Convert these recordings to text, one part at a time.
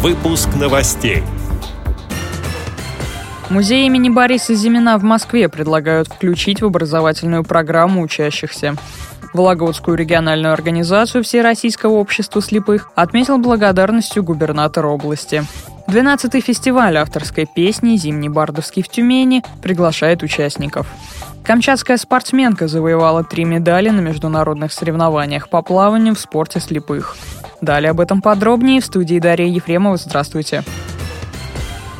Выпуск новостей. Музей имени Бориса Зимина в Москве предлагают включить в образовательную программу учащихся. Вологодскую региональную организацию Всероссийского общества слепых отметил благодарностью губернатор области. 12-й фестиваль авторской песни «Зимний Бардовский в Тюмени» приглашает участников. Камчатская спортсменка завоевала три медали на международных соревнованиях по плаванию в спорте слепых. Далее об этом подробнее в студии Дарья Ефремова. Здравствуйте.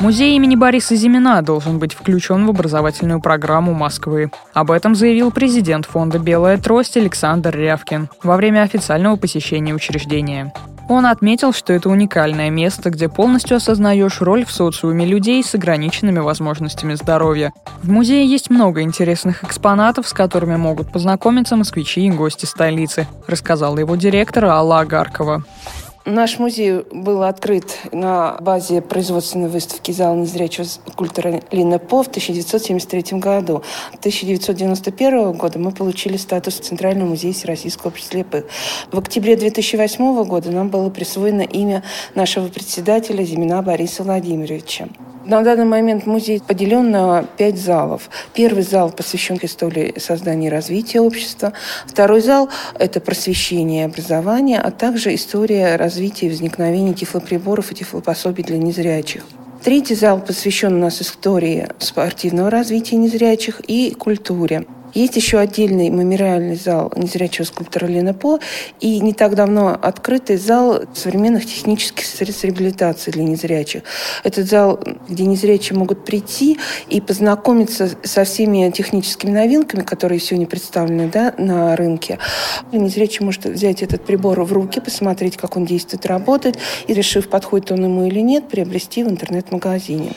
Музей имени Бориса Зимина должен быть включен в образовательную программу Москвы. Об этом заявил президент фонда «Белая трость» Александр Рявкин во время официального посещения учреждения. Он отметил, что это уникальное место, где полностью осознаешь роль в социуме людей с ограниченными возможностями здоровья. В музее есть много интересных экспонатов, с которыми могут познакомиться москвичи и гости столицы, рассказала его директор Алла Агаркова. Наш музей был открыт на базе производственной выставки зала незрячего скульптора Лина По в 1973 году. В 1991 года мы получили статус Центрального музея Всероссийского общества слепых. В октябре 2008 года нам было присвоено имя нашего председателя Зимина Бориса Владимировича. На данный момент музей поделен на пять залов. Первый зал посвящен истории создания и развития общества. Второй зал – это просвещение и образование, а также история развития и возникновения тифлоприборов и тифлопособий для незрячих. Третий зал посвящен у нас истории спортивного развития незрячих и культуре. Есть еще отдельный мемориальный зал незрячего скульптора Лена По и не так давно открытый зал современных технических средств реабилитации для незрячих. Этот зал, где незрячие могут прийти и познакомиться со всеми техническими новинками, которые сегодня представлены да, на рынке. Незрячий может взять этот прибор в руки, посмотреть, как он действует, работает, и, решив, подходит он ему или нет, приобрести в интернет-магазине.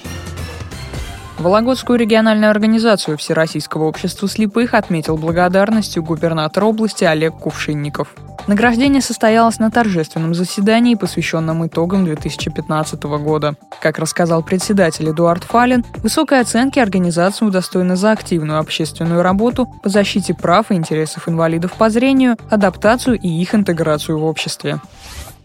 Вологодскую региональную организацию Всероссийского общества слепых отметил благодарностью губернатор области Олег Кувшинников. Награждение состоялось на торжественном заседании, посвященном итогам 2015 года. Как рассказал председатель Эдуард Фалин, высокой оценки организация удостоена за активную общественную работу по защите прав и интересов инвалидов по зрению, адаптацию и их интеграцию в обществе.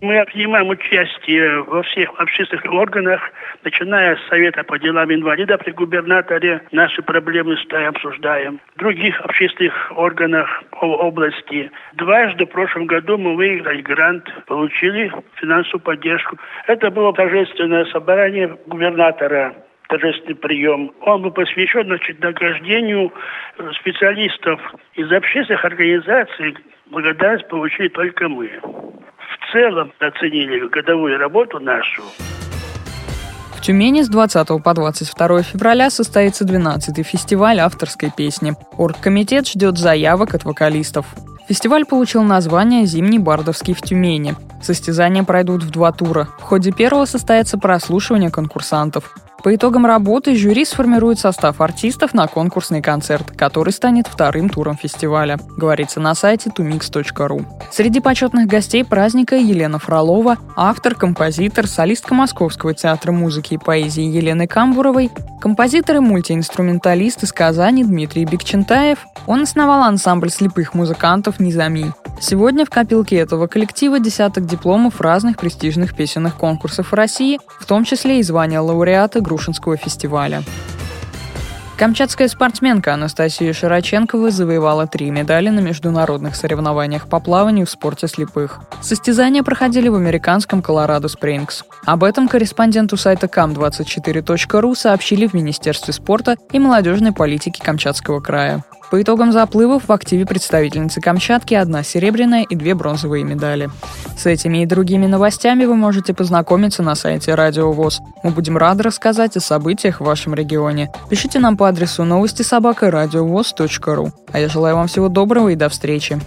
Мы принимаем участие во всех общественных органах, начиная с Совета по делам инвалидов при губернаторе. Наши проблемы ставим, обсуждаем. В других общественных органах области. Дважды в прошлом году мы выиграли грант, получили финансовую поддержку. Это было торжественное собрание губернатора торжественный прием. Он был посвящен значит, награждению специалистов из общественных организаций. Благодарность получили только мы целом оценили годовую работу нашу. В Тюмени с 20 по 22 февраля состоится 12-й фестиваль авторской песни. Оргкомитет ждет заявок от вокалистов. Фестиваль получил название «Зимний Бардовский в Тюмени». Состязания пройдут в два тура. В ходе первого состоится прослушивание конкурсантов. По итогам работы жюри сформирует состав артистов на конкурсный концерт, который станет вторым туром фестиваля, говорится на сайте tumix.ru. Среди почетных гостей праздника Елена Фролова, автор, композитор, солистка Московского театра музыки и поэзии Елены Камбуровой, композитор и мультиинструменталист из Казани Дмитрий Бекчентаев. Он основал ансамбль слепых музыкантов «Низами». Сегодня в копилке этого коллектива десяток дипломов разных престижных песенных конкурсов России, в том числе и звание лауреата Грушинского фестиваля. Камчатская спортсменка Анастасия Широченкова завоевала три медали на международных соревнованиях по плаванию в спорте слепых. Состязания проходили в американском Колорадо Спрингс. Об этом корреспонденту сайта cam24.ru сообщили в Министерстве спорта и молодежной политики Камчатского края. По итогам заплывов в активе представительницы Камчатки одна серебряная и две бронзовые медали. С этими и другими новостями вы можете познакомиться на сайте Радио ВОЗ. Мы будем рады рассказать о событиях в вашем регионе. Пишите нам по адресу новости собака ру. А я желаю вам всего доброго и до встречи.